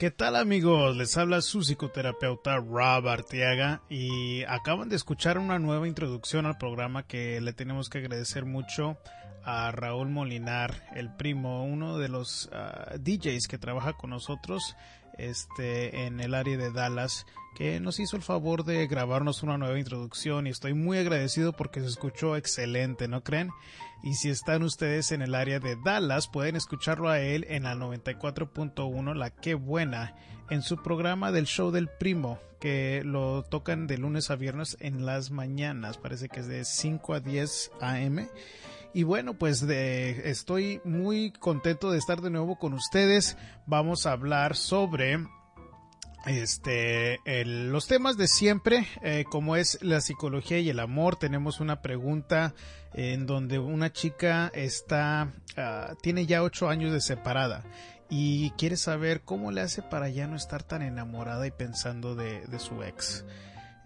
¿Qué tal amigos? Les habla su psicoterapeuta Rob Arteaga y acaban de escuchar una nueva introducción al programa que le tenemos que agradecer mucho a Raúl Molinar, el primo, uno de los ah, DJs que trabaja con nosotros este, en el área de Dallas, que nos hizo el favor de grabarnos una nueva introducción y estoy muy agradecido porque se escuchó excelente, ¿no creen? Y si están ustedes en el área de Dallas, pueden escucharlo a él en la 94.1 La Qué Buena, en su programa del show del primo, que lo tocan de lunes a viernes en las mañanas, parece que es de 5 a 10 am. Y bueno, pues de, estoy muy contento de estar de nuevo con ustedes. Vamos a hablar sobre este los temas de siempre eh, como es la psicología y el amor tenemos una pregunta en donde una chica está ah, tiene ya ocho años de separada y quiere saber cómo le hace para ya no estar tan enamorada y pensando de, de su ex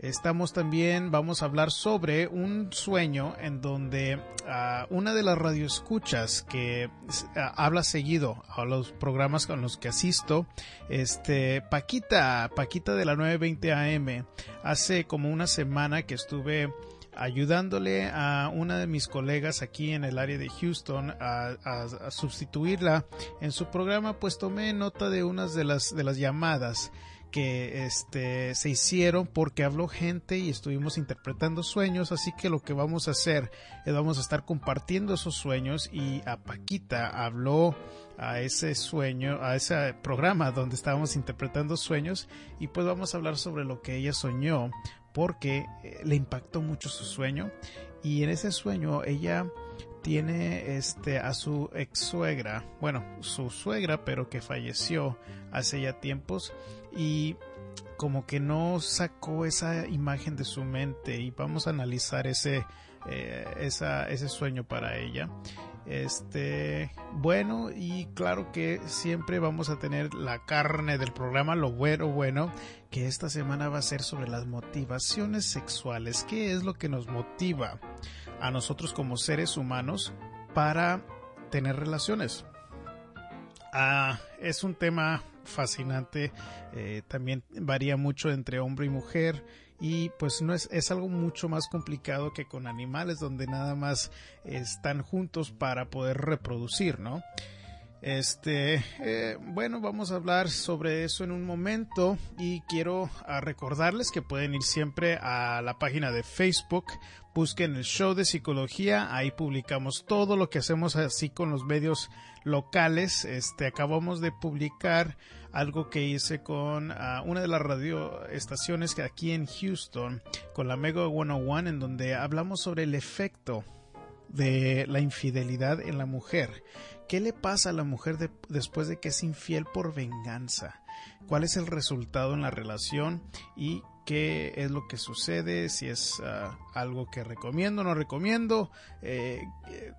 Estamos también, vamos a hablar sobre un sueño en donde uh, una de las radioescuchas que uh, habla seguido a los programas con los que asisto, este, Paquita, Paquita de la 920 AM, hace como una semana que estuve ayudándole a una de mis colegas aquí en el área de Houston a, a, a, sustituirla en su programa, pues tomé nota de unas de las, de las llamadas que este se hicieron porque habló gente y estuvimos interpretando sueños, así que lo que vamos a hacer es vamos a estar compartiendo esos sueños y a Paquita habló a ese sueño, a ese programa donde estábamos interpretando sueños y pues vamos a hablar sobre lo que ella soñó porque eh, le impactó mucho su sueño y en ese sueño ella tiene este a su ex suegra, bueno, su suegra, pero que falleció hace ya tiempos y como que no sacó esa imagen de su mente y vamos a analizar ese eh, ese sueño para ella este bueno y claro que siempre vamos a tener la carne del programa lo bueno bueno que esta semana va a ser sobre las motivaciones sexuales qué es lo que nos motiva a nosotros como seres humanos para tener relaciones. Ah, es un tema fascinante, eh, también varía mucho entre hombre y mujer y pues no es, es algo mucho más complicado que con animales donde nada más están juntos para poder reproducir, ¿no? Este, eh, bueno, vamos a hablar sobre eso en un momento y quiero ah, recordarles que pueden ir siempre a la página de Facebook, busquen el show de psicología, ahí publicamos todo lo que hacemos así con los medios locales. Este, acabamos de publicar algo que hice con uh, una de las radioestaciones que aquí en Houston, con la Mega 101, en donde hablamos sobre el efecto de la infidelidad en la mujer. ¿Qué le pasa a la mujer de, después de que es infiel por venganza? ¿Cuál es el resultado en la relación? ¿Y qué es lo que sucede? Si es uh, algo que recomiendo o no recomiendo. Eh,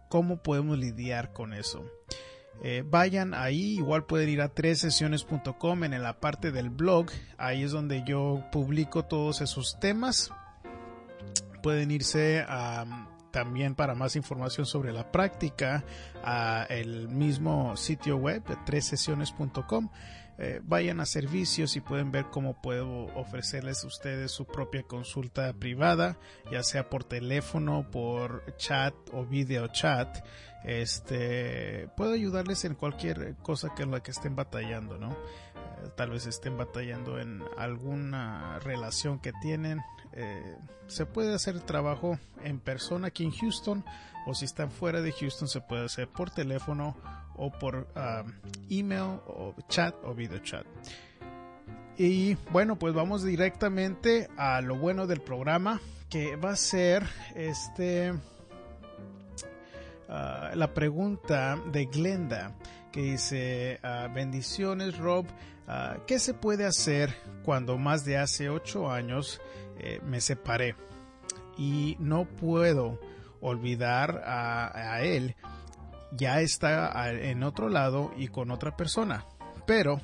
¿Cómo podemos lidiar con eso? Eh, vayan ahí, igual pueden ir a tres sesiones.com en la parte del blog, ahí es donde yo publico todos esos temas. Pueden irse a también para más información sobre la práctica a el mismo sitio web tresesiones.com eh, vayan a servicios y pueden ver cómo puedo ofrecerles a ustedes su propia consulta privada ya sea por teléfono por chat o video chat. Este puedo ayudarles en cualquier cosa que en la que estén batallando no tal vez estén batallando en alguna relación que tienen eh, se puede hacer trabajo en persona aquí en Houston o si están fuera de Houston se puede hacer por teléfono o por email o chat o video chat. Y bueno, pues vamos directamente a lo bueno del programa que va a ser este ah, la pregunta de Glenda que dice, ah, bendiciones Rob, ah, ¿qué se puede hacer cuando más de hace ocho años eh, me separé y no puedo olvidar a, él? Ya está en otro lado y con otra persona, pero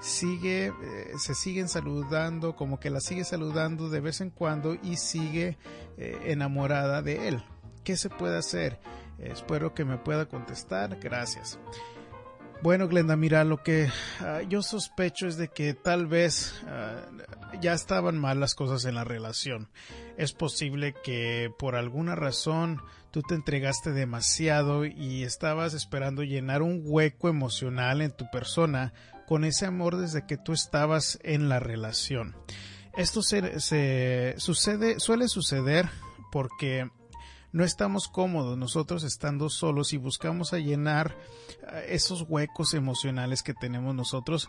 sigue, eh, se siguen saludando, como que la sigue saludando de vez en cuando y sigue eh, enamorada de él. ¿Qué se puede hacer? Espero que me pueda contestar. Gracias. Bueno, Glenda, mira, lo que ah, yo sospecho es de que tal vez ah, ya estaban mal las cosas en la relación. Es posible que por alguna razón tú te entregaste demasiado y estabas esperando llenar un hueco emocional en tu persona con ese amor desde que tú estabas en la relación. Esto se sucede, suele suceder porque no estamos cómodos nosotros estando solos y buscamos a llenar eh, esos huecos emocionales que tenemos nosotros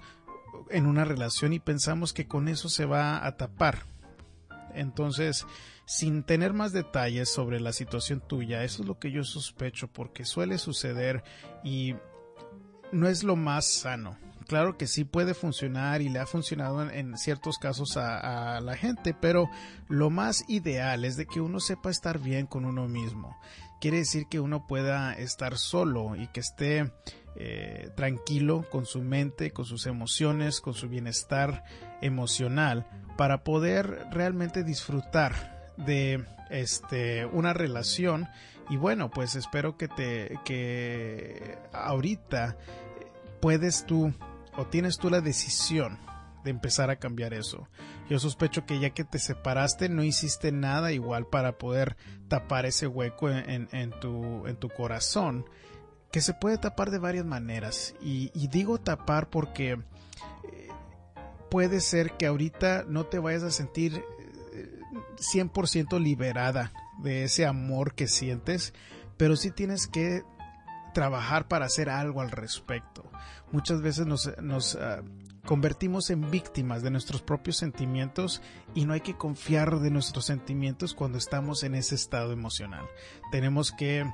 en una relación y pensamos que con eso se va a tapar. Entonces, sin tener más detalles sobre la situación tuya, eso es lo que yo sospecho porque suele suceder y no es lo más sano claro que sí puede funcionar y le ha funcionado en, ciertos casos a, la gente, pero lo más ideal es de que uno sepa estar bien con uno mismo. Quiere decir que uno pueda estar solo y que esté eh, tranquilo con su mente, con sus emociones, con su bienestar emocional, para poder realmente disfrutar de este una relación y bueno pues espero que te que ahorita puedes tú o tienes tú la decisión de empezar a cambiar eso. Yo sospecho que ya que te separaste no hiciste nada igual para poder tapar ese hueco en, tu, corazón, que se puede tapar de varias maneras. Y, digo tapar porque eh, puede ser que ahorita no te vayas a sentir 100% eh, liberada de ese amor que sientes, pero sí tienes que trabajar para hacer algo al respecto. Muchas veces nos, ah, convertimos en víctimas de nuestros propios sentimientos y no hay que confiar de nuestros sentimientos cuando estamos en ese estado emocional. Tenemos que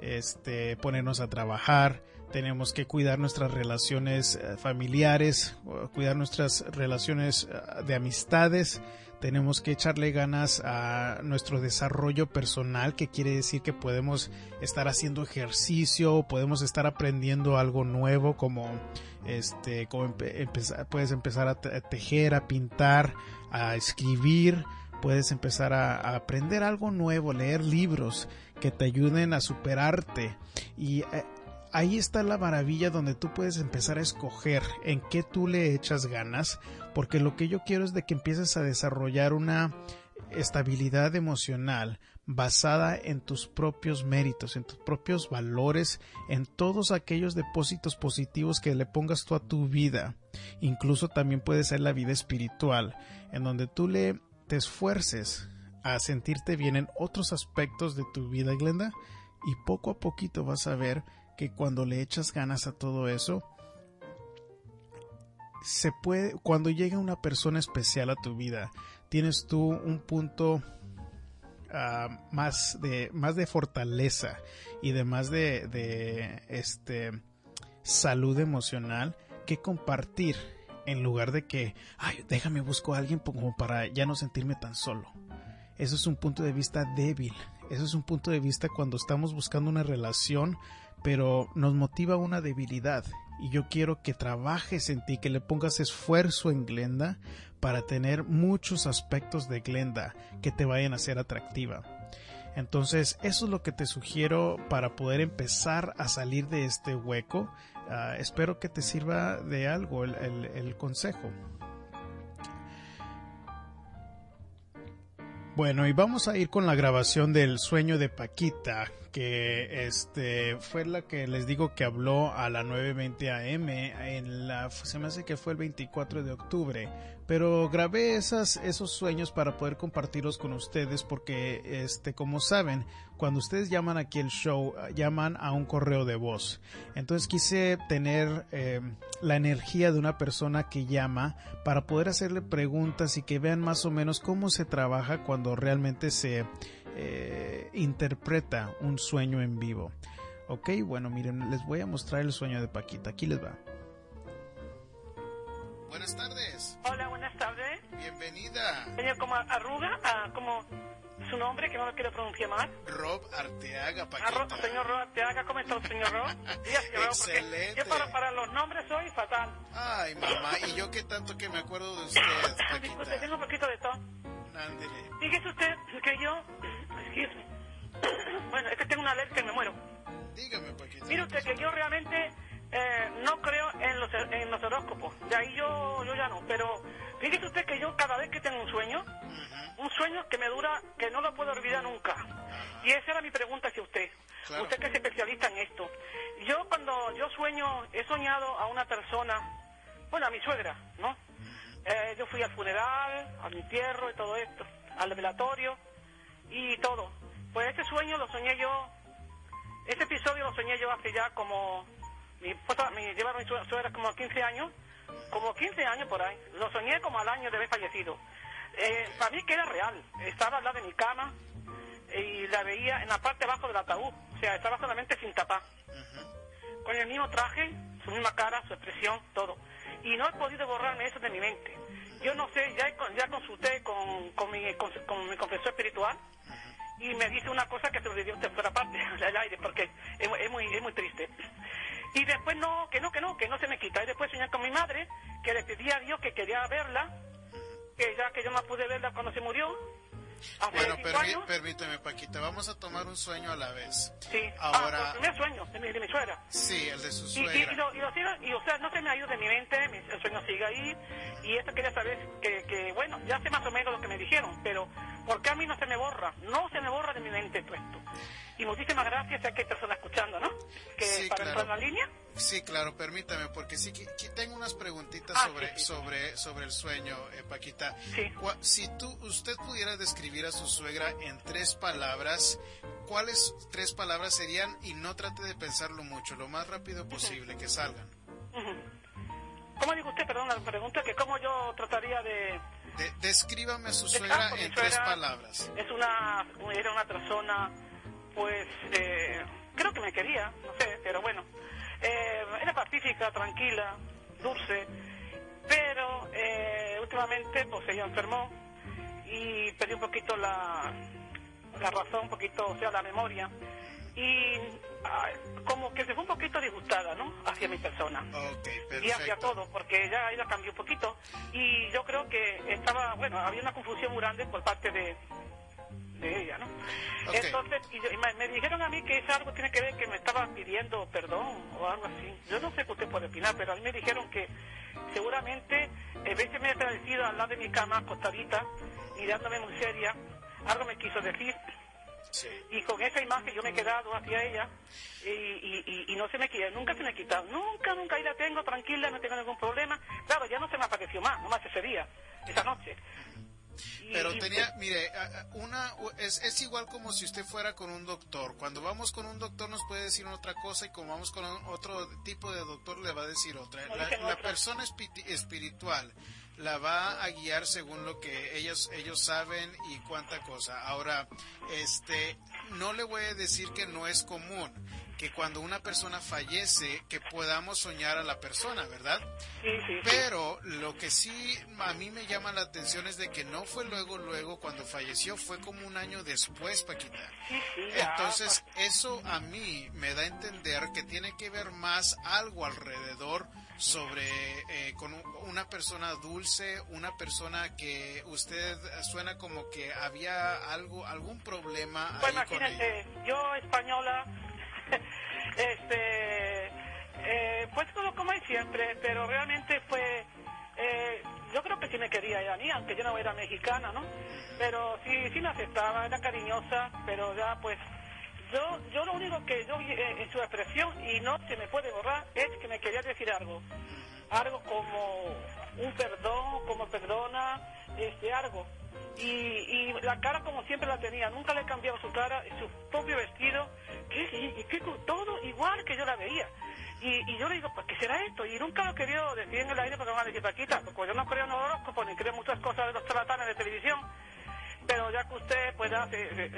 este, ponernos a trabajar, tenemos que cuidar nuestras relaciones eh, familiares, cuidar nuestras relaciones ah, de amistades, tenemos que echarle ganas a nuestro desarrollo personal, que quiere decir que podemos estar haciendo ejercicio, podemos estar aprendiendo algo nuevo, como este, puedes empezar a tejer, a pintar, a escribir, puedes empezar a, aprender algo nuevo, leer libros que te ayuden a superarte. Y eh, ahí está la maravilla donde tú puedes empezar a escoger en qué tú le echas ganas, porque lo que yo quiero es de que empieces a desarrollar una estabilidad emocional basada en tus propios méritos, en tus propios valores, en todos aquellos depósitos positivos que le pongas tú a tu vida. Incluso también puede ser la vida espiritual, en donde tú le te esfuerces a sentirte bien en otros aspectos de tu vida, Glenda, y poco a poquito vas a ver que cuando le echas ganas a todo eso, se puede, cuando llega una persona especial a tu vida, tienes tú un punto ah, más de más de fortaleza y de más de, de este salud emocional que compartir en lugar de que ay déjame busco a alguien como para ya no sentirme tan solo eso es un punto de vista débil. Eso es un punto de vista cuando estamos buscando una relación pero nos motiva una debilidad y yo quiero que trabajes en ti, que le pongas esfuerzo en Glenda para tener muchos aspectos de Glenda que te vayan a ser atractiva. Entonces, eso es lo que te sugiero para poder empezar a salir de este hueco. Ah, espero que te sirva de algo el consejo. Bueno, y vamos a ir con la grabación del sueño de Paquita, que este fue la que les digo que habló a la 9:20 AM en la se me hace que fue el 24 de octubre, pero grabé esas esos sueños para poder compartirlos con ustedes porque este como saben, cuando ustedes llaman aquí el show llaman a un correo de voz. Entonces quise tener eh, la energía de una persona que llama para poder hacerle preguntas y que vean más o menos cómo se trabaja cuando realmente se eh, interpreta un sueño en vivo. Ok, bueno, miren, les voy a mostrar el sueño de Paquita. Aquí les va. Buenas tardes. Hola, buenas tardes. Bienvenida. Señor, como arruga, ah, como su nombre, que no lo quiero pronunciar mal. Rob Arteaga, Ah, Paquita. Ro- señor Rob Arteaga, ¿cómo está el señor Rob? Dígase, Rob, porque Excelente. Yo para, para los nombres soy fatal. Ay, mamá, y yo que tanto que me acuerdo de usted, Disculpe, Paquita. tengo un poquito de todo. Ándele. Fíjese usted que yo... Bueno, es que tengo una alergia y me muero. Dígame, Paquita. Mire usted que yo realmente eh, no creo en los, en los horóscopos. De ahí yo, yo ya no. Pero fíjese usted que yo cada vez que tengo un sueño, un sueño que me dura, que no lo puedo olvidar nunca. Y esa era mi pregunta hacia usted. Claro. Usted que es especialista en esto. Yo cuando yo sueño, he soñado a una persona, bueno, a mi suegra, ¿no? Eh, yo fui al funeral, al entierro y todo esto, al velatorio y todo. Pues ese sueño lo soñé yo, ese episodio lo soñé yo hace ya como, mi mi, lleva mi sue- suegra como 15 años, como 15 años por ahí. Lo soñé como al año de haber fallecido. Eh, para mí que era real. Estaba al lado de mi cama y la veía en la parte abajo del ataúd. O sea, estaba solamente sin tapar. Con el mismo traje, su misma cara, su expresión, todo. Y no he podido borrarme eso de mi mente. Yo no sé, ya, ya consulté con, con, mi, con, con mi confesor espiritual y me dice una cosa que se lo dio usted fuera parte del aire porque es, mu- es muy es muy triste. Y después no que no que no que no se me quita. Y después soñé con mi madre que le pedí a Dios que quería verla que ya que yo no pude verla cuando se murió Bueno, permí- permíteme, Paquita. Vamos a tomar un sueño a la vez. sí Ahora- ah, el primer sueño de mi, de mi suegra Sí, el de su y, y, y suegra. lo, y lo sigo- y, o sea, no se me ha ido de mi mente, el sueño sigue ahí, y esto quería saber que, que, bueno, ya sé más o menos lo que me dijeron, pero ¿por qué a mí no se me borra? No se me borra de mi mente todo esto. Y muchísimas gracias, ya que hay personas escuchando, ¿no? Que Sí, para claro. entrar en la línea, Sí, claro, permítame, porque sí que que tengo unas preguntitas Ah, sobre, sí, sí. sobre, sobre el sueño, eh, Paquita. Sí. Si tú, usted pudiera describir a su suegra en tres palabras, ¿cuáles tres palabras serían? Y no trate de pensarlo mucho, lo más rápido posible, que salgan. ¿cómo digo usted, perdón, la pregunta, que cómo yo trataría de... De- descríbame a su suegra en tres palabras. Es una, era una persona, pues, eh, creo que me quería, no sé, pero bueno. Eh, era pacífica, tranquila, dulce, pero eh, últimamente, pues ella enfermó y perdí un poquito la, la razón, un poquito, o sea, la memoria. Y ah, como que se fue un poquito disgustada, ¿no? Hacia mi persona y hacia todo, porque ya ella cambió un poquito y yo creo que estaba, bueno, había una confusión muy grande por parte de, de ella, ¿no? Entonces, y yo- y me, dijeron a mí que es algo tiene que ver que me estaba pidiendo perdón o algo así. Yo no sé qué usted puede opinar, pero a mí me dijeron que seguramente, en vez de me aparecido al lado de mi cama, acostadita, mirándome muy seria, algo me quiso decir Sí. y con esa imagen yo me he quedado hacia ella y, y, y- y no se me quita, nunca se me ha quitado, nunca, nunca, ahí la tengo tranquila, no tengo ningún problema. Claro, ya no se me apareció más, nomás ese día, esa noche. Pero tenía, mire, una es, es igual como si usted fuera con un doctor. Cuando vamos con un doctor nos puede decir otra cosa y como vamos con otro tipo de doctor le va a decir otra. La, la persona espi- espiritual la va a guiar según lo que ellos ellos saben y cuánta cosa. Ahora, este, no le voy a decir que no es común que cuando una persona fallece que podamos soñar a la persona, ¿verdad? sí, sí, sí. Pero lo que sí a mí me llama la atención es de que no fue luego, luego cuando falleció, fue como un año después, Paquita. Sí, sí, Entonces, eso a mí me da a entender que tiene que ver más algo alrededor sobre eh, con un- una persona dulce, una persona que usted suena como que había algo, algún problema Pues ahí con ella. yo española, este, eh, pues como hay siempre, pero realmente fue, eh, yo creo que sí me quería ella a mí, aunque yo no era mexicana, ¿no? Pero sí, sí me aceptaba, era cariñosa, pero ya pues, yo, yo lo único que yo vi eh, en su expresión, y no se me puede borrar, es que me quería decir algo, algo como un perdón, como perdona, este, algo. Y, y la cara como siempre la tenía, nunca le he cambiado su cara, su propio vestido, que, y, y todo igual que yo la veía. Y, y yo le digo, pues, ¿qué será esto? Y nunca lo quería decir en el aire porque me van a decir, Paquita, porque yo no creo en horóscopos ni creo en muchas cosas de los charlatanes de televisión. pero ya que usted pues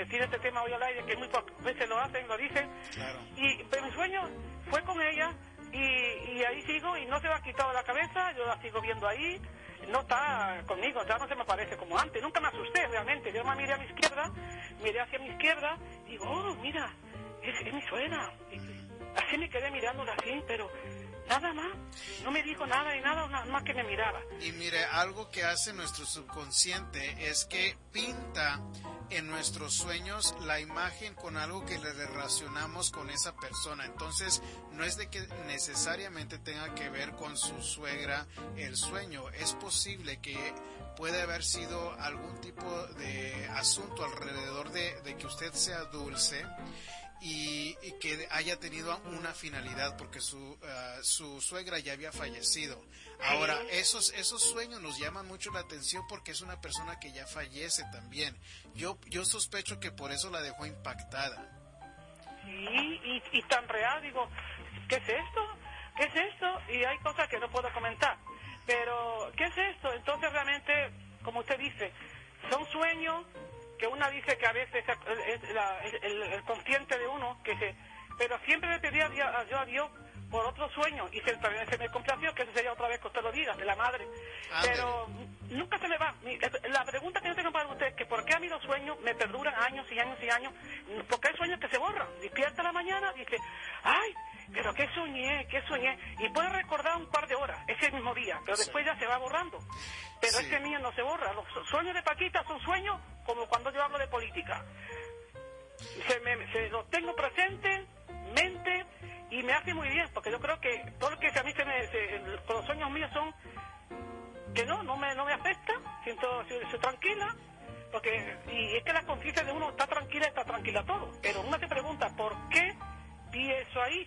tiene este tema hoy al aire, que muy pocas veces lo hacen, lo dicen, y pero mi sueño fue con ella y, y ahí sigo y no se me ha quitado la cabeza, yo la sigo viendo ahí, no está conmigo, ya no se me parece como antes, nunca me asusté realmente, yo me miré a mi izquierda, miré hacia mi izquierda, y digo, oh, mira, es, mi suegra, así me quedé mirándola así, pero Nada más. No me dijo nada y nada, nada más que me miraba. Y mire, algo que hace nuestro subconsciente es que pinta en nuestros sueños la imagen con algo que le relacionamos con esa persona. Entonces, no es de que necesariamente tenga que ver con su suegra el sueño. Es posible que puede haber sido algún tipo de asunto alrededor de, de que usted sea dulce y, que haya tenido una finalidad porque su, ah, su suegra ya había fallecido. Ahora, esos, esos sueños nos llaman mucho la atención porque es una persona que ya fallece también. Yo, yo sospecho que por eso la dejó impactada. Sí, y, y tan real, digo, ¿qué es esto? ¿Qué es esto? Y hay cosas que no puedo comentar. Pero, ¿qué es esto? Entonces realmente, como usted dice, son sueños que una dice que a veces es el, consciente de uno, que se, pero siempre le pedía yo a Dios por otro sueño y se, se me complació que eso sería otra vez que usted lo diga, de la madre. pero nunca se me va. La pregunta que yo tengo para usted es que por qué a mí los sueños me perduran años y años y años, porque hay sueños que se borran. Despierta la mañana, dice, ay, pero qué soñé, qué soñé. Y puede recordar un par de horas, ese mismo día, pero después ya se va borrando. Pero ese mío no se borra. Los sueños de Paquita son sueños como cuando yo hablo de política. Se, me, se lo tengo presente, mente, y me hace muy bien, porque yo creo que todo lo que a mí se me, los sueños míos son que no, no me, no me afecta, siento, estoy tranquila, porque, y es que la conciencia de uno está tranquila, está tranquila todo, pero uno se pregunta, ¿por qué vi eso ahí?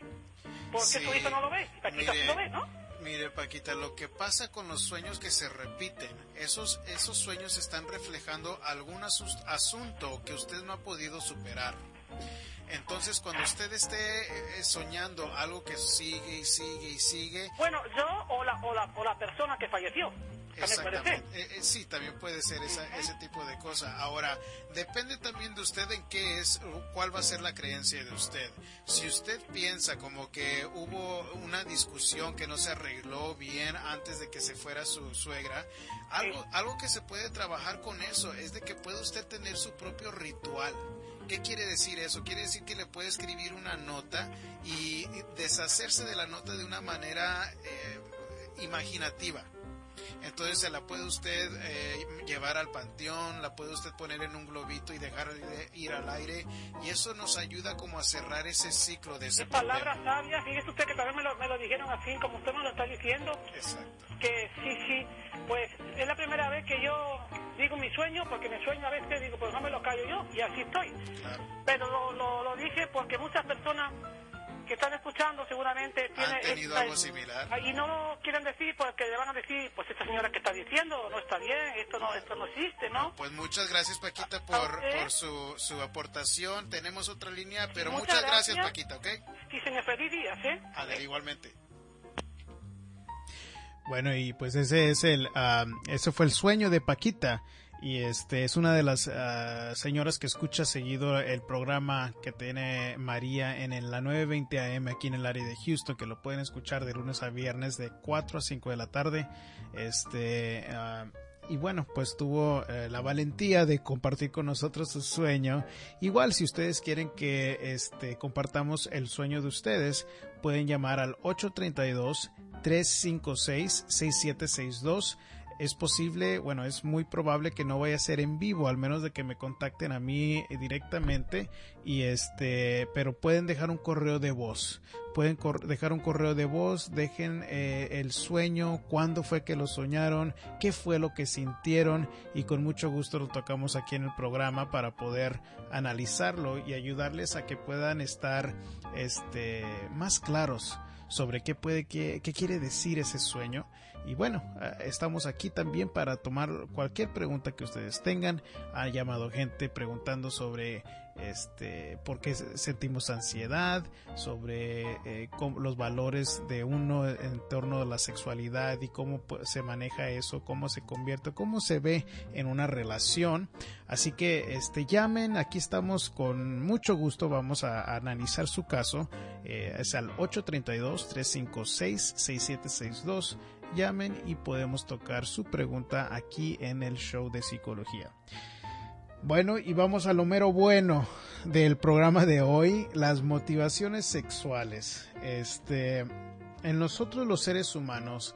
¿Por qué su hijo no lo ve? Paquita sí lo ve, ¿no? Mire, Paquita, lo que pasa con los sueños que se repiten, esos, esos sueños están reflejando algún asunto que usted no ha podido superar. Entonces, cuando usted esté eh, soñando algo que sigue y sigue y sigue... Bueno, yo o la, o la, o la persona que falleció. Exactamente. Eh, eh, sí, también puede ser ese tipo de cosa. Ahora, depende también de usted en qué es, cuál va a ser la creencia de usted. Si usted piensa como que hubo una discusión que no se arregló bien antes de que se fuera su suegra, algo, algo que se puede trabajar con eso es de que puede usted tener su propio ritual. ¿Qué quiere decir eso? Quiere decir que le puede escribir una nota y deshacerse de la nota de una manera eh, imaginativa. Entonces se la puede usted eh, llevar al panteón, la puede usted poner en un globito y dejar ir al aire y eso nos ayuda como a cerrar ese ciclo de ese Palabras sabias, fíjese usted que también me lo, me lo dijeron así como usted me lo está diciendo. Exacto. Que sí, sí, pues es la primera vez que yo digo mi sueño, porque mi sueño a veces digo, pues no me lo callo yo y así estoy. Claro. Pero lo, lo, lo dije porque muchas personas que están escuchando seguramente tiene tenido algo similar y no lo quieren decir porque le van a decir pues esta señora que está diciendo no está bien esto no esto no existe no pues muchas gracias Paquita por, por su, su aportación. Tenemos otra línea pero muchas, gracias, Paquita ¿ok? y se me feliz días ¿eh? igualmente. Bueno y pues ese es el uh, ese fue el sueño de Paquita y este es una de las ah, señoras que escucha seguido el programa que tiene María en la 920 AM aquí en el área de Houston que lo pueden escuchar de lunes a viernes de 4 a 5 de la tarde este ah, y bueno, pues tuvo eh, la valentía de compartir con nosotros su sueño. Igual si ustedes quieren que este compartamos el sueño de ustedes, pueden llamar al 832 356 6762 es posible, bueno, es muy probable que no vaya a ser en vivo, al menos de que me contacten a mí directamente y este, pero pueden dejar un correo de voz, pueden dejar un correo de voz, dejen eh, el sueño, cuándo fue que lo soñaron, qué fue lo que sintieron y con mucho gusto lo tocamos aquí en el programa para poder analizarlo y ayudarles a que puedan estar este más claros sobre qué puede qué, qué quiere decir ese sueño y bueno, ah, estamos aquí también para tomar cualquier pregunta que ustedes tengan. Ha llamado gente preguntando sobre este, por qué sentimos ansiedad, sobre eh, los valores de uno en torno a la sexualidad y cómo se maneja eso, cómo se convierte, cómo se ve en una relación. Así que este, llamen, aquí estamos con mucho gusto, vamos a, analizar su caso. Eh, es al 832-356-6762. Llamen y podemos tocar su pregunta aquí en el show de psicología. Bueno, y vamos a lo mero bueno del programa de hoy, las motivaciones sexuales. Este, en nosotros los seres humanos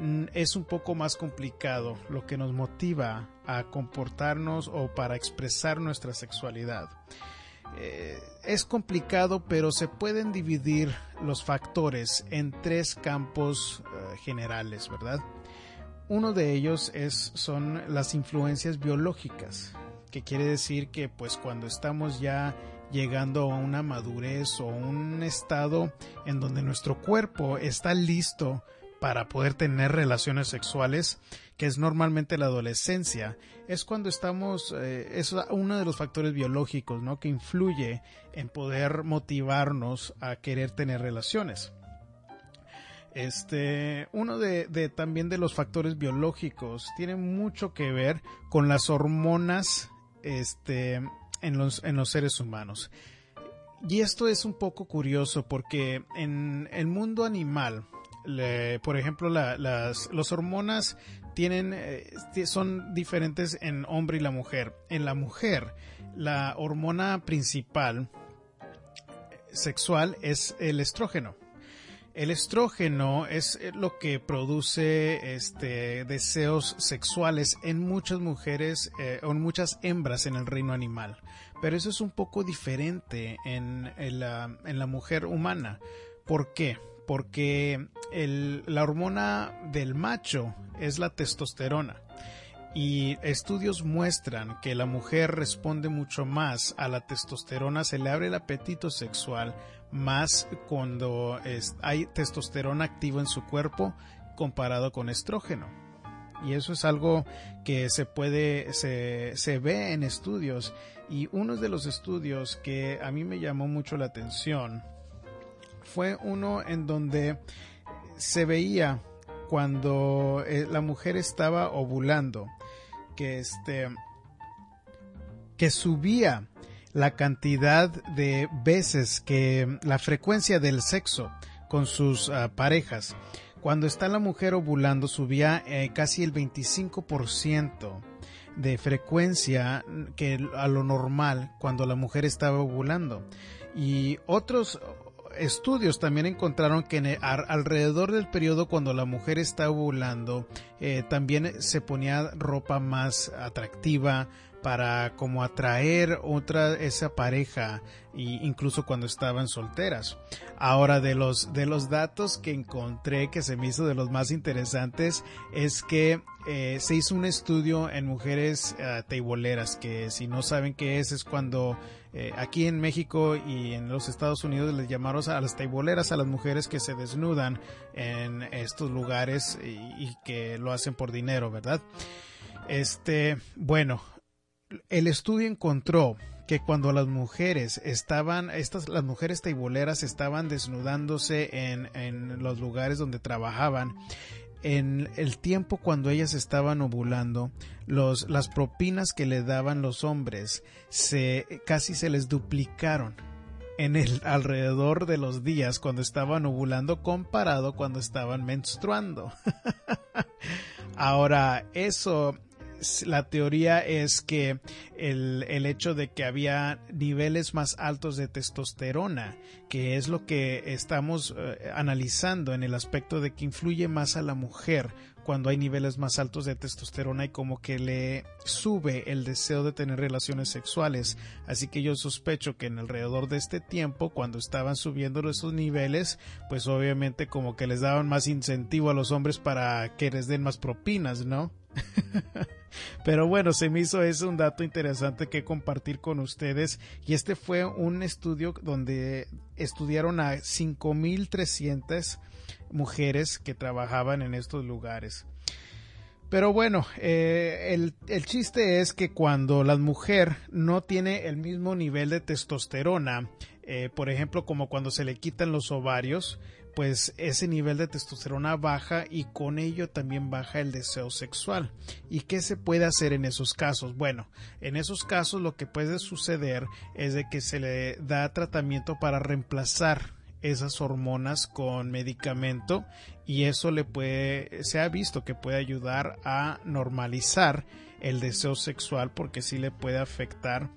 mm, es un poco más complicado lo que nos motiva a comportarnos o para expresar nuestra sexualidad. Eh, es complicado, pero se pueden dividir los factores en tres campos eh, generales, ¿verdad? Uno de ellos es, son las influencias biológicas que quiere decir que pues cuando estamos ya llegando a una madurez o un estado en donde nuestro cuerpo está listo para poder tener relaciones sexuales, que es normalmente la adolescencia, es cuando estamos, eh, es uno de los factores biológicos, ¿no? Que influye en poder motivarnos a querer tener relaciones. Este, uno de, de, también de los factores biológicos tiene mucho que ver con las hormonas este, en, los, en los seres humanos. Y esto es un poco curioso porque en el mundo animal, por ejemplo, las los hormonas tienen, eh, son diferentes en hombre y la mujer. En la mujer, la hormona principal sexual es el estrógeno. El estrógeno es eh, lo que produce este, deseos sexuales en muchas mujeres eh, o en muchas hembras en el reino animal. Pero eso es un poco diferente en, la, en la, mujer humana. ¿Por qué? Porque la hormona del macho es la testosterona. Y estudios muestran que la mujer responde mucho más a la testosterona, se le abre el apetito sexual más cuando hay testosterona activo en su cuerpo comparado con estrógeno. Y eso es algo que se puede, se, se ve en estudios. Y uno de los estudios que a mí me llamó mucho la atención fue uno en donde se veía cuando eh, la mujer estaba ovulando que este que subía la cantidad de veces que la frecuencia del sexo con sus ah, parejas. Cuando está la mujer ovulando subía eh, casi el 25% de frecuencia que a lo normal cuando la mujer estaba ovulando. Y otros estudios también encontraron que alrededor del periodo cuando la mujer está ovulando eh, también se ponía ropa más atractiva, para como atraer otra esa pareja incluso cuando estaban solteras. Ahora de los de los datos que encontré que se me hizo de los más interesantes es que eh, se hizo un estudio en mujeres uh, teiboleras que si no saben qué es es cuando eh, aquí en México y en los Estados Unidos les llamaron a las teiboleras a las mujeres que se desnudan en estos lugares y, y que lo hacen por dinero, ¿verdad? Este, bueno, el estudio encontró que cuando las mujeres estaban, estas, las mujeres teiboleras estaban desnudándose en, en los lugares donde trabajaban, en el tiempo cuando ellas estaban ovulando, los, las propinas que le daban los hombres se, casi se les duplicaron en el alrededor de los días cuando estaban ovulando comparado cuando estaban menstruando. Ahora, eso la teoría es que el, el, hecho de que había niveles más altos de testosterona, que es lo que estamos eh, analizando en el aspecto de que influye más a la mujer cuando hay niveles más altos de testosterona y como que le sube el deseo de tener relaciones sexuales. Así que yo sospecho que en alrededor de este tiempo, cuando estaban subiendo esos niveles, pues obviamente como que les daban más incentivo a los hombres para que les den más propinas, ¿no? Pero bueno, se me hizo ese un dato interesante que compartir con ustedes. Y este fue un estudio donde estudiaron a 5.300 mujeres que trabajaban en estos lugares. Pero bueno, eh, el, el, chiste es que cuando la mujer no tiene el mismo nivel de testosterona, eh, por ejemplo, como cuando se le quitan los ovarios, pues ese nivel de testosterona baja y con ello también baja el deseo sexual. ¿Y qué se puede hacer en esos casos? Bueno, en esos casos lo que puede suceder es de que se le da tratamiento para reemplazar esas hormonas con medicamento y eso le puede se ha visto que puede ayudar a normalizar el deseo sexual porque sí le puede afectar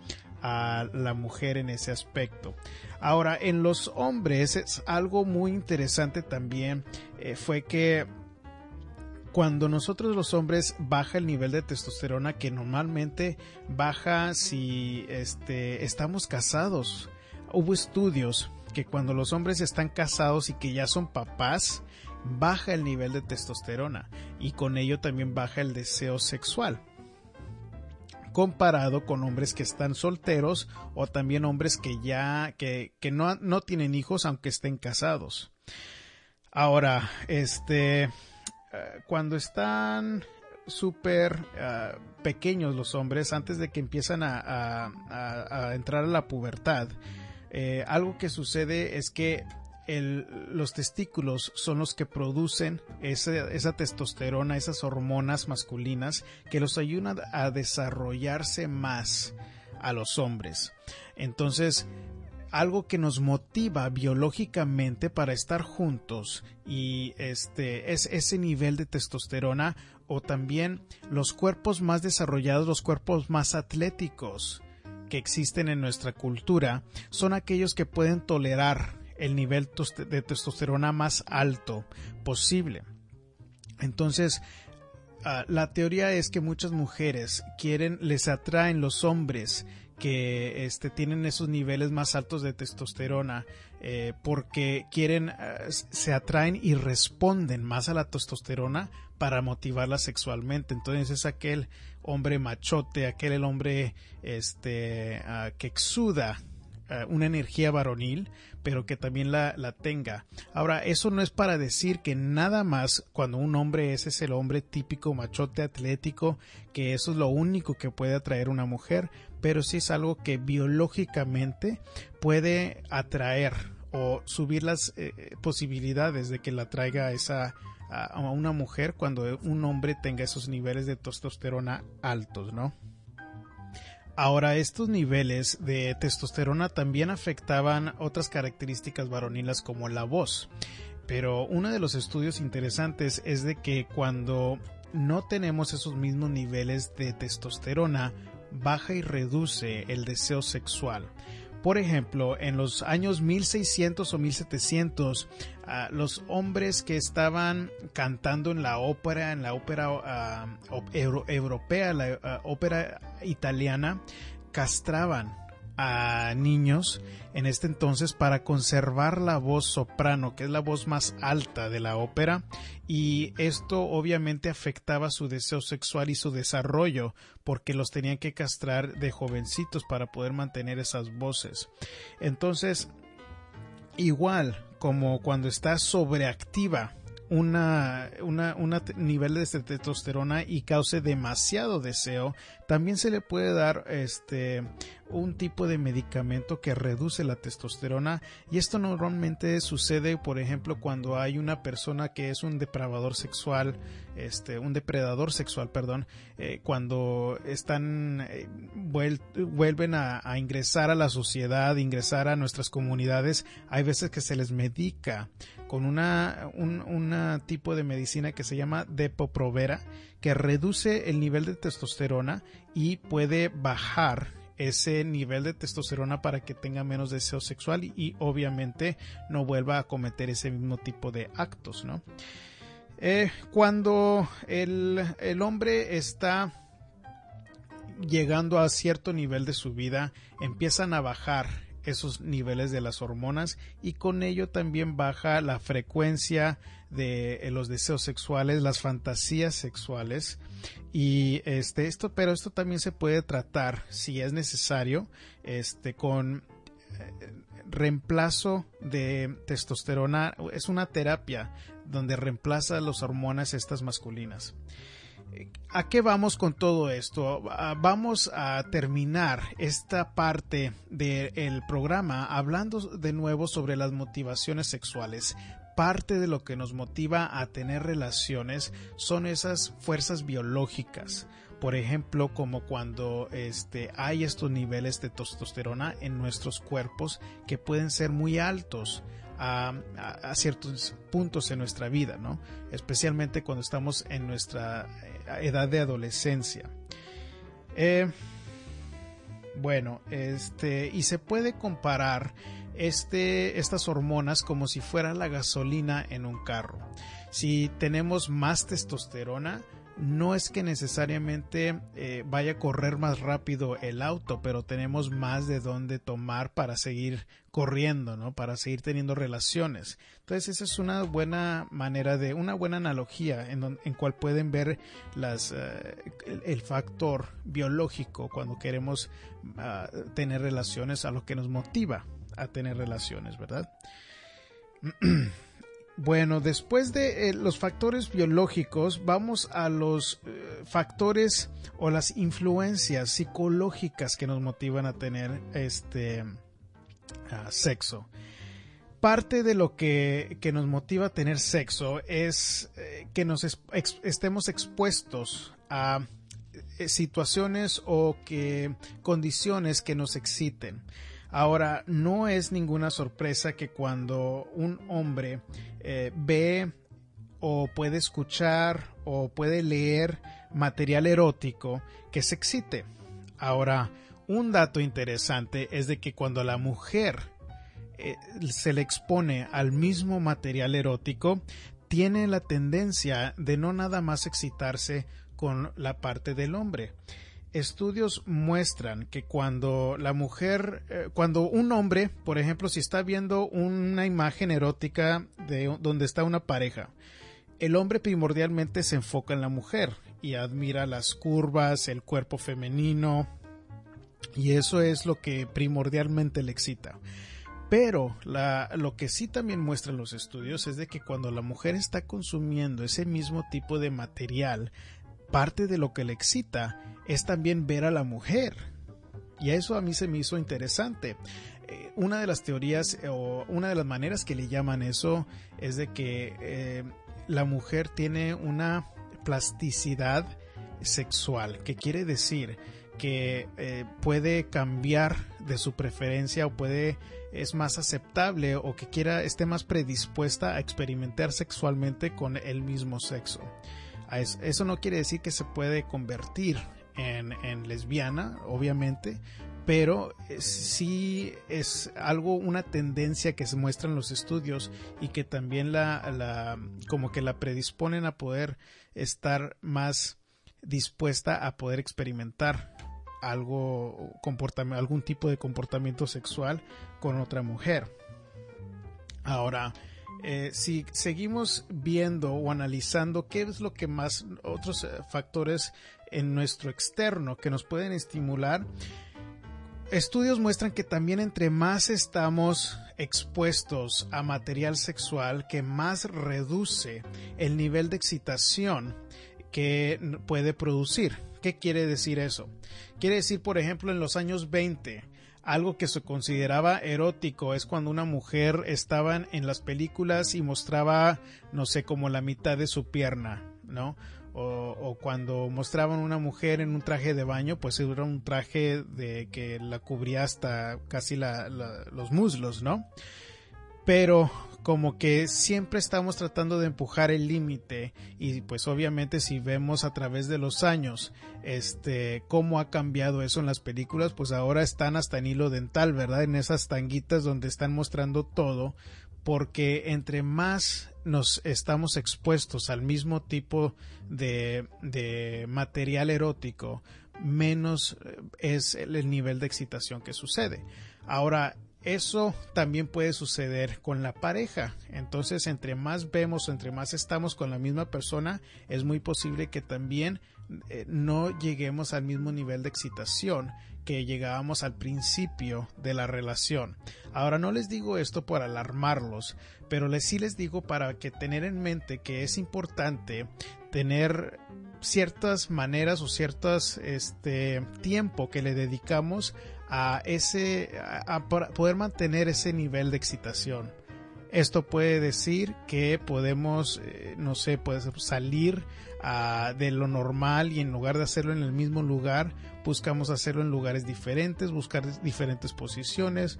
a la mujer en ese aspecto. Ahora, en los hombres es algo muy interesante también eh, fue que cuando nosotros los hombres baja el nivel de testosterona que normalmente baja si este, estamos casados. Hubo estudios que cuando los hombres están casados y que ya son papás, baja el nivel de testosterona y con ello también baja el deseo sexual comparado con hombres que están solteros o también hombres que ya que, que no, no, tienen hijos aunque estén casados. Ahora, este, eh, cuando están súper eh, pequeños los hombres, antes de que empiezan a, a, entrar a la pubertad, eh, algo que sucede es que los testículos son los que producen esa, testosterona, esas hormonas masculinas que los ayudan a desarrollarse más a los hombres. Entonces, algo que nos motiva biológicamente para estar juntos y este es ese nivel de testosterona o también los cuerpos más desarrollados, los cuerpos más atléticos que existen en nuestra cultura son aquellos que pueden tolerar el nivel de testosterona más alto posible. Entonces, ah, la teoría es que muchas mujeres quieren, les atraen los hombres que este, tienen esos niveles más altos de testosterona eh, porque quieren, ah, se atraen y responden más a la testosterona para motivarla sexualmente. Entonces es aquel hombre machote, aquel hombre este, ah, que exuda una energía varonil, pero que también la, la, tenga. Ahora, eso no es para decir que nada más cuando un hombre ese es el hombre típico machote atlético, que eso es lo único que puede atraer una mujer, pero sí es algo que biológicamente puede atraer o subir las eh, posibilidades de que la traiga esa a una mujer cuando un hombre tenga esos niveles de testosterona altos, ¿no? Ahora, estos niveles de testosterona también afectaban otras características varonilas como la voz. Pero uno de los estudios interesantes es de que cuando no tenemos esos mismos niveles de testosterona, baja y reduce el deseo sexual. Por ejemplo, en los años 1600 o 1700, ah, los hombres que estaban cantando en la ópera, en la ópera ah, europea, la ah, ópera italiana, castraban a niños en este entonces para conservar la voz soprano, que es la voz más alta de la ópera, y esto obviamente afectaba su deseo sexual y su desarrollo, porque los tenían que castrar de jovencitos para poder mantener esas voces. Entonces, igual como cuando está sobreactiva una, una, una nivel de testosterona y cause demasiado deseo, también se le puede dar este un tipo de medicamento que reduce la testosterona y esto normalmente sucede por ejemplo cuando hay una persona que es un depravador sexual este un depredador sexual perdón eh, cuando están eh, vuelven a, ingresar a la sociedad ingresar a nuestras comunidades hay veces que se les medica con una un tipo de medicina que se llama Depoprovera que reduce el nivel de testosterona y puede bajar ese nivel de testosterona para que tenga menos deseo sexual y, obviamente no vuelva a cometer ese mismo tipo de actos, ¿no? Eh, cuando el, el hombre está llegando a cierto nivel de su vida, empiezan a bajar esos niveles de las hormonas y con ello también baja la frecuencia de eh, los deseos sexuales, las fantasías sexuales. Y este esto pero esto también se puede tratar si es necesario este con eh, reemplazo de testosterona. Es una terapia donde reemplaza las hormonas estas masculinas ¿A qué vamos con todo esto? Ah, vamos a terminar esta parte del programa hablando de nuevo sobre las motivaciones sexuales. Parte de lo que nos motiva a tener relaciones son esas fuerzas biológicas. Por ejemplo, como cuando este, hay estos niveles de testosterona en nuestros cuerpos que pueden ser muy altos a, ciertos puntos en nuestra vida, ¿no? Especialmente cuando estamos en nuestra edad de adolescencia. Eh, bueno, este, y se puede comparar este, estas hormonas como si fuera la gasolina en un carro. Si tenemos más testosterona, no es que necesariamente eh, vaya a correr más rápido el auto, pero tenemos más de dónde tomar para seguir corriendo, ¿no? Para seguir teniendo relaciones. Entonces esa es una buena manera de, una buena analogía en, en cual pueden ver las, eh, el, factor biológico cuando queremos ah, tener relaciones a lo que nos motiva a tener relaciones, ¿verdad? Bueno, después de eh, los factores biológicos, vamos a los eh, factores o las influencias psicológicas que nos motivan a tener este sexo. Parte de lo que, nos motiva a tener sexo es eh, que nos estemos expuestos a situaciones o que condiciones que nos exciten. Ahora, no es ninguna sorpresa que cuando un hombre eh, ve o puede escuchar o puede leer material erótico que se excite. Ahora, un dato interesante es de que cuando la mujer eh, se le expone al mismo material erótico, tiene la tendencia de no nada más excitarse con la parte del hombre, estudios muestran que cuando la mujer, eh, cuando un hombre, por ejemplo, si está viendo una imagen erótica de donde está una pareja, el hombre primordialmente se enfoca en la mujer y admira las curvas, el cuerpo femenino, y eso es lo que primordialmente le excita. Pero lo que sí también muestran los estudios es de que cuando la mujer está consumiendo ese mismo tipo de material, parte de lo que le excita es también ver a la mujer. Y eso a mí se me hizo interesante. Eh, una de las teorías eh, o una de las maneras que le llaman eso es de que eh, la mujer tiene una plasticidad sexual, que quiere decir que puede cambiar de su preferencia o puede es más aceptable o que quiera esté más predispuesta a experimentar sexualmente con el mismo sexo. Eso no quiere decir que se puede convertir en, lesbiana, obviamente, pero eh, sí es algo, una tendencia que se muestra en los estudios y que también la, como que la predisponen a poder estar más dispuesta a poder experimentar algo, algún tipo de comportamiento sexual con otra mujer. Ahora, eh, si seguimos viendo o analizando qué es lo que más otros eh, factores en nuestro externo que nos pueden estimular, estudios muestran que también entre más estamos expuestos a material sexual que más reduce el nivel de excitación que puede producir. ¿Qué quiere decir eso? Quiere decir, por ejemplo, en los años 20, algo que se consideraba erótico es cuando una mujer estaba en las películas y mostraba, no sé, como la mitad de su pierna, ¿no? O, cuando mostraban una mujer en un traje de baño, pues era un traje de que la cubría hasta casi los muslos, ¿no? Pero como que siempre estamos tratando de empujar el límite y pues obviamente si vemos a través de los años este cómo ha cambiado eso en las películas pues ahora están hasta en hilo dental verdad en esas tanguitas donde están mostrando todo porque entre más nos estamos expuestos al mismo tipo de, material erótico menos eh, es el nivel de excitación que sucede ahora eso también puede suceder con la pareja. Entonces, entre más vemos, entre más estamos con la misma persona, es muy posible que también eh, no lleguemos al mismo nivel de excitación que llegábamos al principio de la relación. Ahora no les digo esto por alarmarlos, pero les, sí les digo para que tener en mente que es importante tener ciertas maneras o ciertas este tiempo que le dedicamos a ese a, poder mantener ese nivel de excitación. Esto puede decir que podemos, eh, no sé, puede salir de lo normal y en lugar de hacerlo en el mismo lugar, buscamos hacerlo en lugares diferentes, buscar diferentes posiciones,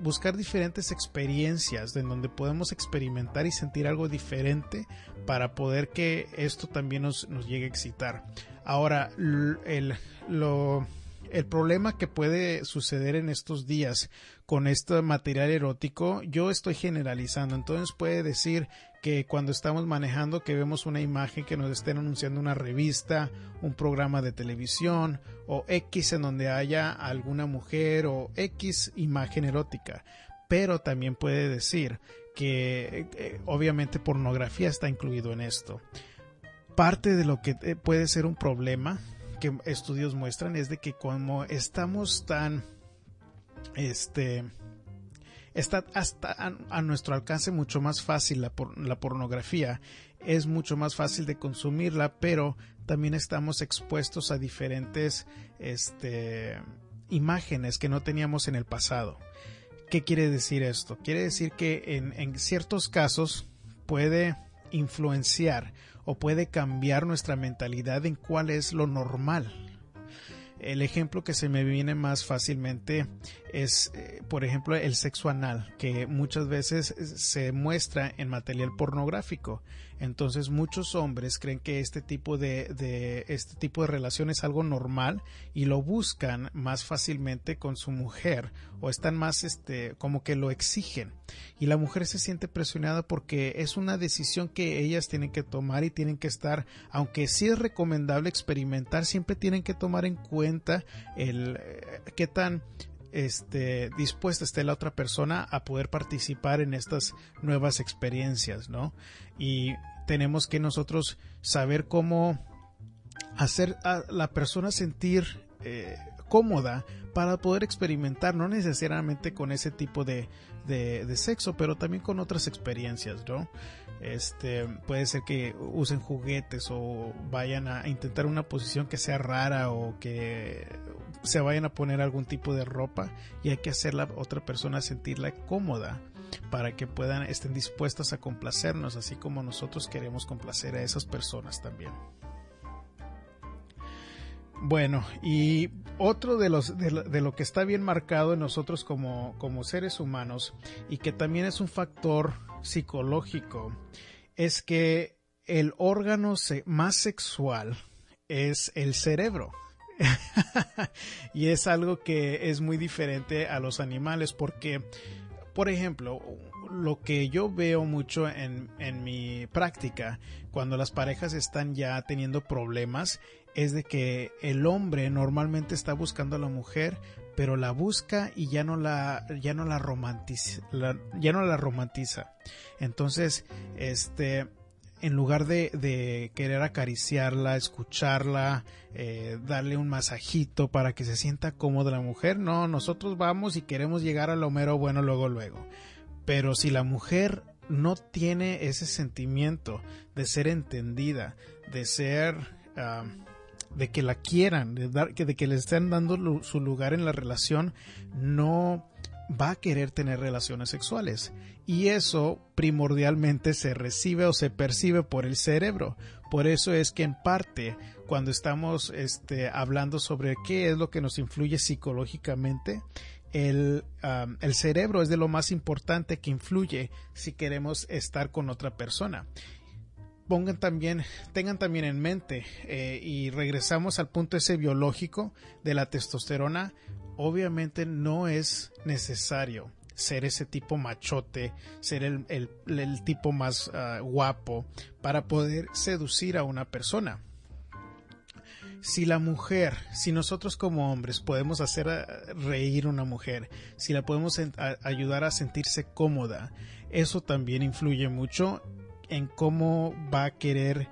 buscar diferentes experiencias en donde podemos experimentar y sentir algo diferente para poder que esto también nos, nos llegue a excitar. Ahora, el, lo, el problema que puede suceder en estos días con este material erótico, yo estoy generalizando, entonces puede decir que cuando estamos manejando que vemos una imagen que nos estén anunciando una revista, un programa de televisión o X en donde haya alguna mujer o X imagen erótica. Pero también puede decir que eh, obviamente pornografía está incluido en esto. Parte de lo que eh, puede ser un problema que estudios muestran es de que como estamos tan este está hasta a, nuestro alcance mucho más fácil la, pornografía, es mucho más fácil de consumirla, pero también estamos expuestos a diferentes este, imágenes que no teníamos en el pasado. ¿Qué quiere decir esto? Quiere decir que en ciertos casos puede influenciar o puede cambiar nuestra mentalidad en cuál es lo normal, el ejemplo que se me viene más fácilmente es, eh, por ejemplo, el sexo anal, que muchas veces se muestra en material pornográfico. Entonces muchos hombres creen que este tipo de, este tipo de relación es algo normal y lo buscan más fácilmente con su mujer o están más este como que lo exigen y la mujer se siente presionada porque es una decisión que ellas tienen que tomar y tienen que estar aunque sí es recomendable experimentar siempre tienen que tomar en cuenta el eh, qué tan este, dispuesta esté la otra persona a poder participar en estas nuevas experiencias, ¿no? Y tenemos que nosotros saber cómo hacer a la persona sentir eh, cómoda para poder experimentar, no necesariamente con ese tipo de, de, sexo, pero también con otras experiencias, ¿no? Este, puede ser que usen juguetes o vayan a intentar una posición que sea rara o que se vayan a poner algún tipo de ropa y hay que hacer la otra persona sentirla cómoda para que puedan estén dispuestas a complacernos así como nosotros queremos complacer a esas personas también. Bueno, y otro de los de lo, que está bien marcado en nosotros como, como seres humanos y que también es un factor psicológico es que el órgano más sexual es el cerebro. y es algo que es muy diferente a los animales porque por ejemplo, lo que yo veo mucho en, en, mi práctica, cuando las parejas están ya teniendo problemas, es de que el hombre normalmente está buscando a la mujer, pero la busca y ya no la, ya no la romantiza, ya no la romantiza. Entonces, este, en lugar de, querer acariciarla, escucharla, eh, darle un masajito para que se sienta cómoda la mujer, no, nosotros vamos y queremos llegar a lo mero bueno luego, luego. Pero si la mujer no tiene ese sentimiento de ser entendida, de ser, de que la quieran, de, dar, de que le estén dando su lugar en la relación, no va a querer tener relaciones sexuales y eso primordialmente se recibe o se percibe por el cerebro. Por eso es que en parte cuando estamos este, hablando sobre qué es lo que nos influye psicológicamente, el, el, cerebro es de lo más importante que influye si queremos estar con otra persona. Pongan también, tengan también en mente, eh, y regresamos al punto ese biológico de la testosterona, obviamente no es necesario ser ese tipo machote, ser el, el, tipo más ah, guapo para poder seducir a una persona. Si la mujer, si nosotros como hombres podemos hacer ah, reír a una mujer, si la podemos ayudar a sentirse cómoda, eso también influye mucho en cómo va a querer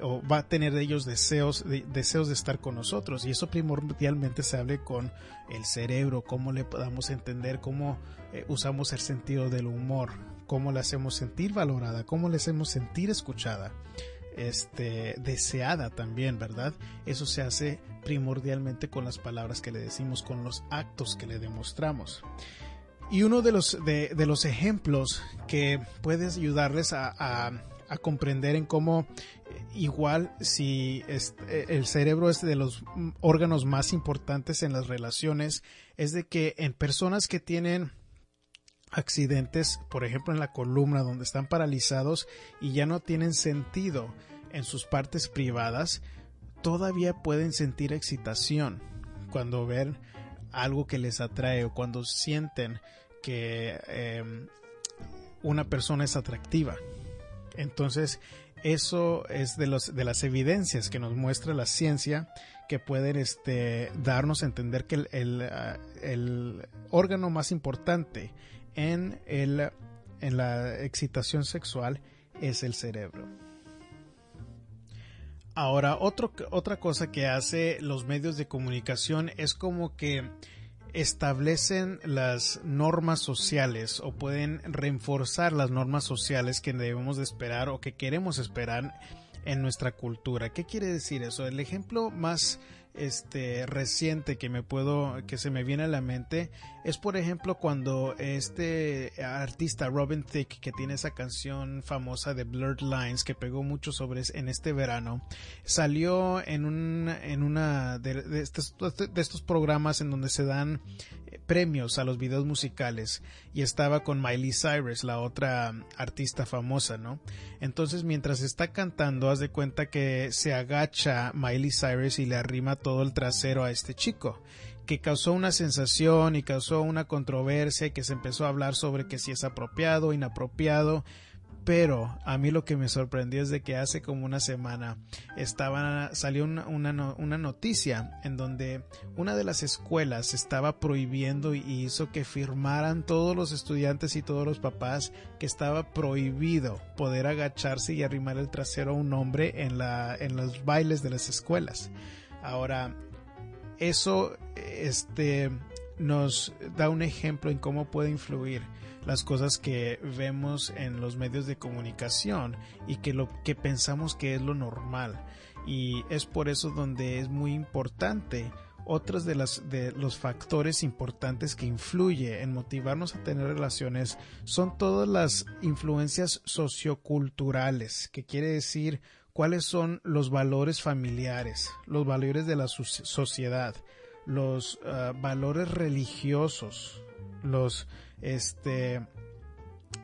o va a tener de ellos deseos de, deseos de estar con nosotros y eso primordialmente se hable con el cerebro cómo le podamos entender cómo eh, usamos el sentido del humor cómo le hacemos sentir valorada cómo le hacemos sentir escuchada este, deseada también, ¿verdad? Eso se hace primordialmente con las palabras que le decimos, con los actos que le demostramos. Y uno de los, de, los ejemplos que puedes ayudarles a, comprender en cómo igual si eh, el cerebro es de los órganos más importantes en las relaciones, es de que en personas que tienen accidentes, por ejemplo en la columna donde están paralizados y ya no tienen sentido en sus partes privadas, todavía pueden sentir excitación cuando ven algo que les atrae o cuando sienten que em, una persona es atractiva. Entonces, eso es de, los, de las evidencias que nos muestra la ciencia que pueden este, darnos a entender que el, ah, el órgano más importante en, el, en la excitación sexual es el cerebro. Ahora, otra cosa que hace los medios de comunicación es como que establecen las normas sociales o pueden reforzar las normas sociales que debemos de esperar o que queremos esperar en nuestra cultura. ¿Qué quiere decir eso? El ejemplo más este reciente que me puedo que se me viene a la mente es por ejemplo cuando este artista Robin Thicke que tiene esa canción famosa de Blurred Lines que pegó mucho sobre en este verano salió en un en una de, estos, de estos programas en donde se dan premios a los videos musicales y estaba con Miley Cyrus, la otra artista famosa, ¿no? Entonces mientras está cantando, haz de cuenta que se agacha Miley Cyrus y le arrima todo el trasero a este chico que causó una sensación y causó una controversia y que se empezó a hablar sobre que si es apropiado inapropiado pero a mí lo que me sorprendió es de que hace como una semana estaba, salió una, una, noticia en donde una de las escuelas estaba prohibiendo y hizo que firmaran todos los estudiantes y todos los papás que estaba prohibido poder agacharse y arrimar el trasero a un hombre en, la, en los bailes de las escuelas. Ahora, eso este, nos da un ejemplo en cómo puede influir las cosas que vemos en los medios de comunicación y que lo que pensamos que es lo normal. Y es por eso donde es muy importante otros de, las, de los factores importantes que influye en motivarnos a tener relaciones son todas las influencias socioculturales, que quiere decir cuáles son los valores familiares, los valores de la sociedad, los ah, valores religiosos, los este,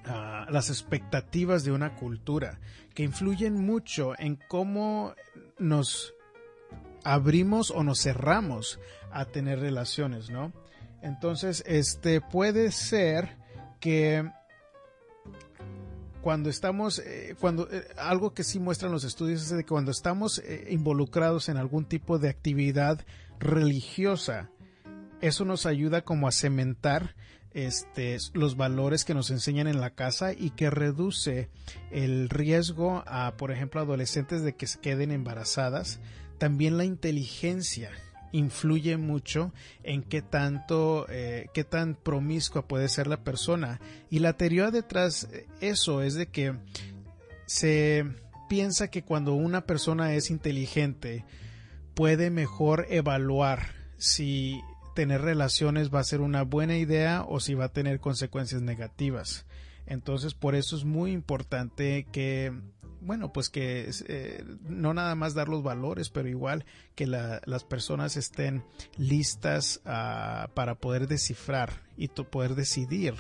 ah, las expectativas de una cultura que influyen mucho en cómo nos abrimos o nos cerramos a tener relaciones, ¿no? Entonces, este puede ser que cuando estamos, eh, cuando eh, algo que sí muestran los estudios es de que cuando estamos eh, involucrados en algún tipo de actividad religiosa, eso nos ayuda como a cementar este, los valores que nos enseñan en la casa y que reduce el riesgo a, por ejemplo, adolescentes de que se queden embarazadas. También la inteligencia influye mucho en qué tanto, eh, qué tan promiscua puede ser la persona. Y la teoría detrás de eso es de que se piensa que cuando una persona es inteligente puede mejor evaluar si tener relaciones va a ser una buena idea o si va a tener consecuencias negativas. Entonces, por eso es muy importante que, bueno, pues que eh, no nada más dar los valores, pero igual que las personas estén listas ah, para poder descifrar y poder decidir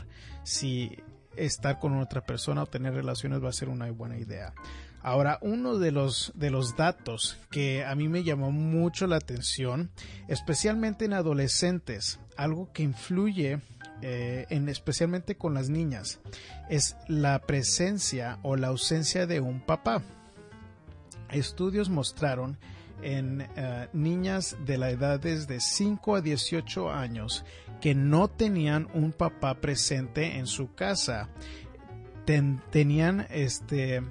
si estar con otra persona o tener relaciones va a ser una buena idea. Ahora, uno de los, de los datos que a mí me llamó mucho la atención, especialmente en adolescentes, algo que influye eh, en, especialmente con las niñas, es la presencia o la ausencia de un papá. Estudios mostraron en eh, niñas de la edad desde 5 a 18 años que no tenían un papá presente en su casa. tenían este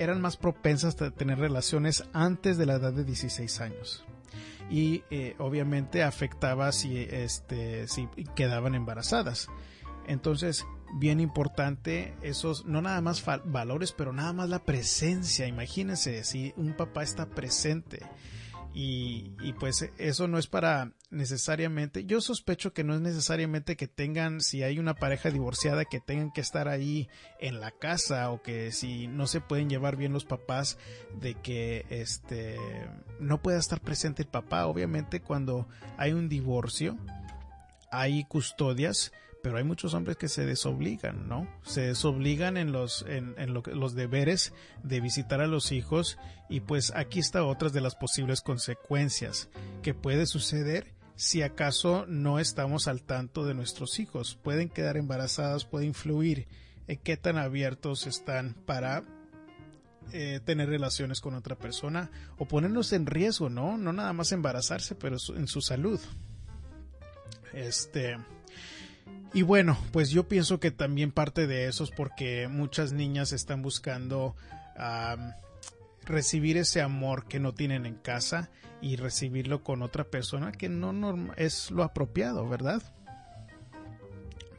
eran más propensas a tener relaciones antes de la edad de 16 años. Y eh, obviamente afectaba si, este, si quedaban embarazadas. Entonces, bien importante esos, no nada más valores, pero nada más la presencia. Imagínense si un papá está presente. Y, y, pues eso no es para necesariamente, yo sospecho que no es necesariamente que tengan, si hay una pareja divorciada, que tengan que estar ahí en la casa o que si no se pueden llevar bien los papás, de que este no pueda estar presente el papá. Obviamente cuando hay un divorcio, hay custodias, pero hay muchos hombres que se desobligan, ¿no? Se desobligan en los, en, los deberes de visitar a los hijos y pues aquí está otras de las posibles consecuencias que puede suceder si acaso no estamos al tanto de nuestros hijos. Pueden quedar embarazadas, puede influir en qué tan abiertos están para eh, tener relaciones con otra persona o ponernos en riesgo, ¿no? No nada más embarazarse, pero en su salud. Este, y bueno, pues yo pienso que también parte de eso es porque muchas niñas están buscando recibir ese amor que no tienen en casa y recibirlo con otra persona que no es lo apropiado, ¿verdad?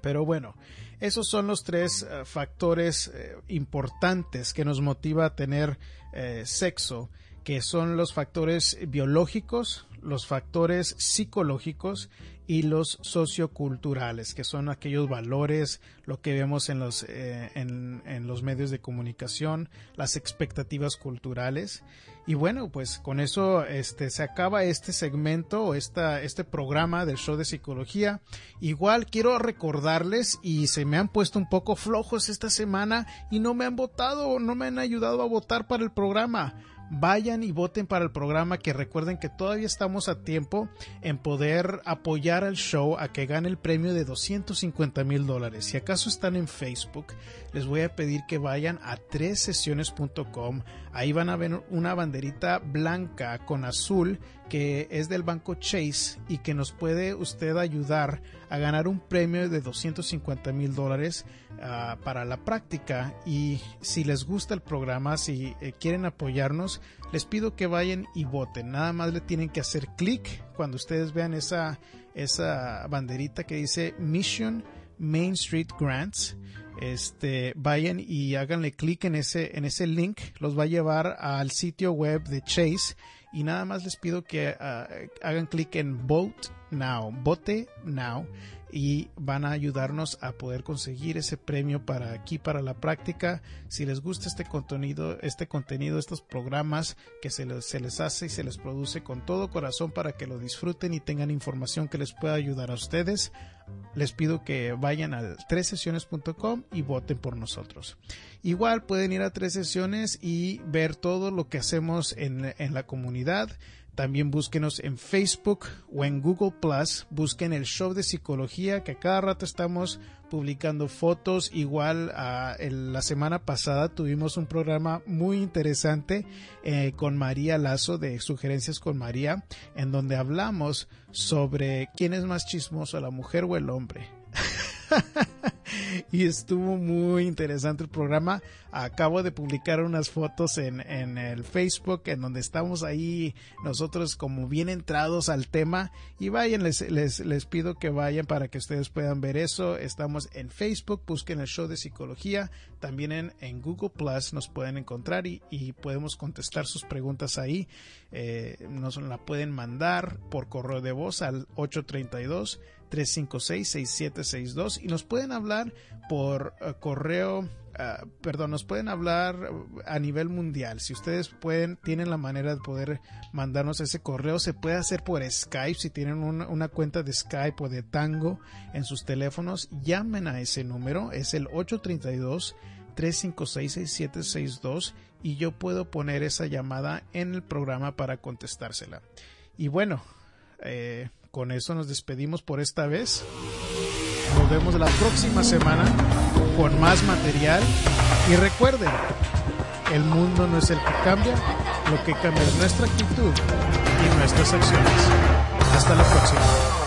Pero bueno, esos son los tres eh, factores eh, importantes que nos motiva a tener eh, sexo, que son los factores biológicos, los factores psicológicos y los socioculturales, que son aquellos valores, lo que vemos en los, eh, en, los medios de comunicación, las expectativas culturales. Y bueno, pues con eso este, se acaba este segmento, esta, este programa del show de psicología. Igual quiero recordarles y se me han puesto un poco flojos esta semana y no me han votado, no me han ayudado a votar para el programa vayan y voten para el programa que recuerden que todavía estamos a tiempo en poder apoyar al show a que gane el premio de 250 mil dólares. Si acaso están en Facebook, les voy a pedir que vayan a sesiones.com. Ahí van a ver una banderita blanca con azul que es del banco Chase y que nos puede usted ayudar a ganar un premio de 250 mil dólares ah, para la práctica. Y si les gusta el programa, si eh, quieren apoyarnos, les pido que vayan y voten. Nada más le tienen que hacer clic cuando ustedes vean esa, esa banderita que dice Mission Main Street Grants este, vayan y háganle clic en ese, en ese link, los va a llevar al sitio web de Chase y nada más les pido que ah, hagan clic en Vote Now, Vote Now y van a ayudarnos a poder conseguir ese premio para aquí para la práctica. Si les gusta este contenido, este contenido, estos programas que se les, se les hace y se les produce con todo corazón para que lo disfruten y tengan información que les pueda ayudar a ustedes, les pido que vayan a sesiones.com y voten por nosotros. Igual pueden ir a tres sesiones y ver todo lo que hacemos en, en la comunidad también búsquenos en Facebook o en Google Plus. Busquen el show de psicología que a cada rato estamos publicando fotos. Igual ah, la semana pasada tuvimos un programa muy interesante eh, con María Lazo de Sugerencias con María, en donde hablamos sobre quién es más chismoso, la mujer o el hombre. y estuvo muy interesante el programa. Acabo de publicar unas fotos en, en, el Facebook en donde estamos ahí nosotros como bien entrados al tema. Y vayan, les, les, les pido que vayan para que ustedes puedan ver eso. Estamos en Facebook, busquen el show de psicología. También en, en Google Plus nos pueden encontrar y, y podemos contestar sus preguntas ahí. Eh, nos la pueden mandar por correo de voz al 832 356-6762 y nos pueden hablar por uh, correo, uh, perdón, nos pueden hablar a nivel mundial. Si ustedes pueden, tienen la manera de poder mandarnos ese correo, se puede hacer por Skype. Si tienen una, una cuenta de Skype o de Tango en sus teléfonos, llamen a ese número, es el 832 356-6762 y yo puedo poner esa llamada en el programa para contestársela. Y bueno, eh, con eso nos despedimos por esta vez. Nos vemos la próxima semana con más material. Y recuerden, el mundo no es el que cambia, lo que cambia es nuestra actitud y nuestras acciones.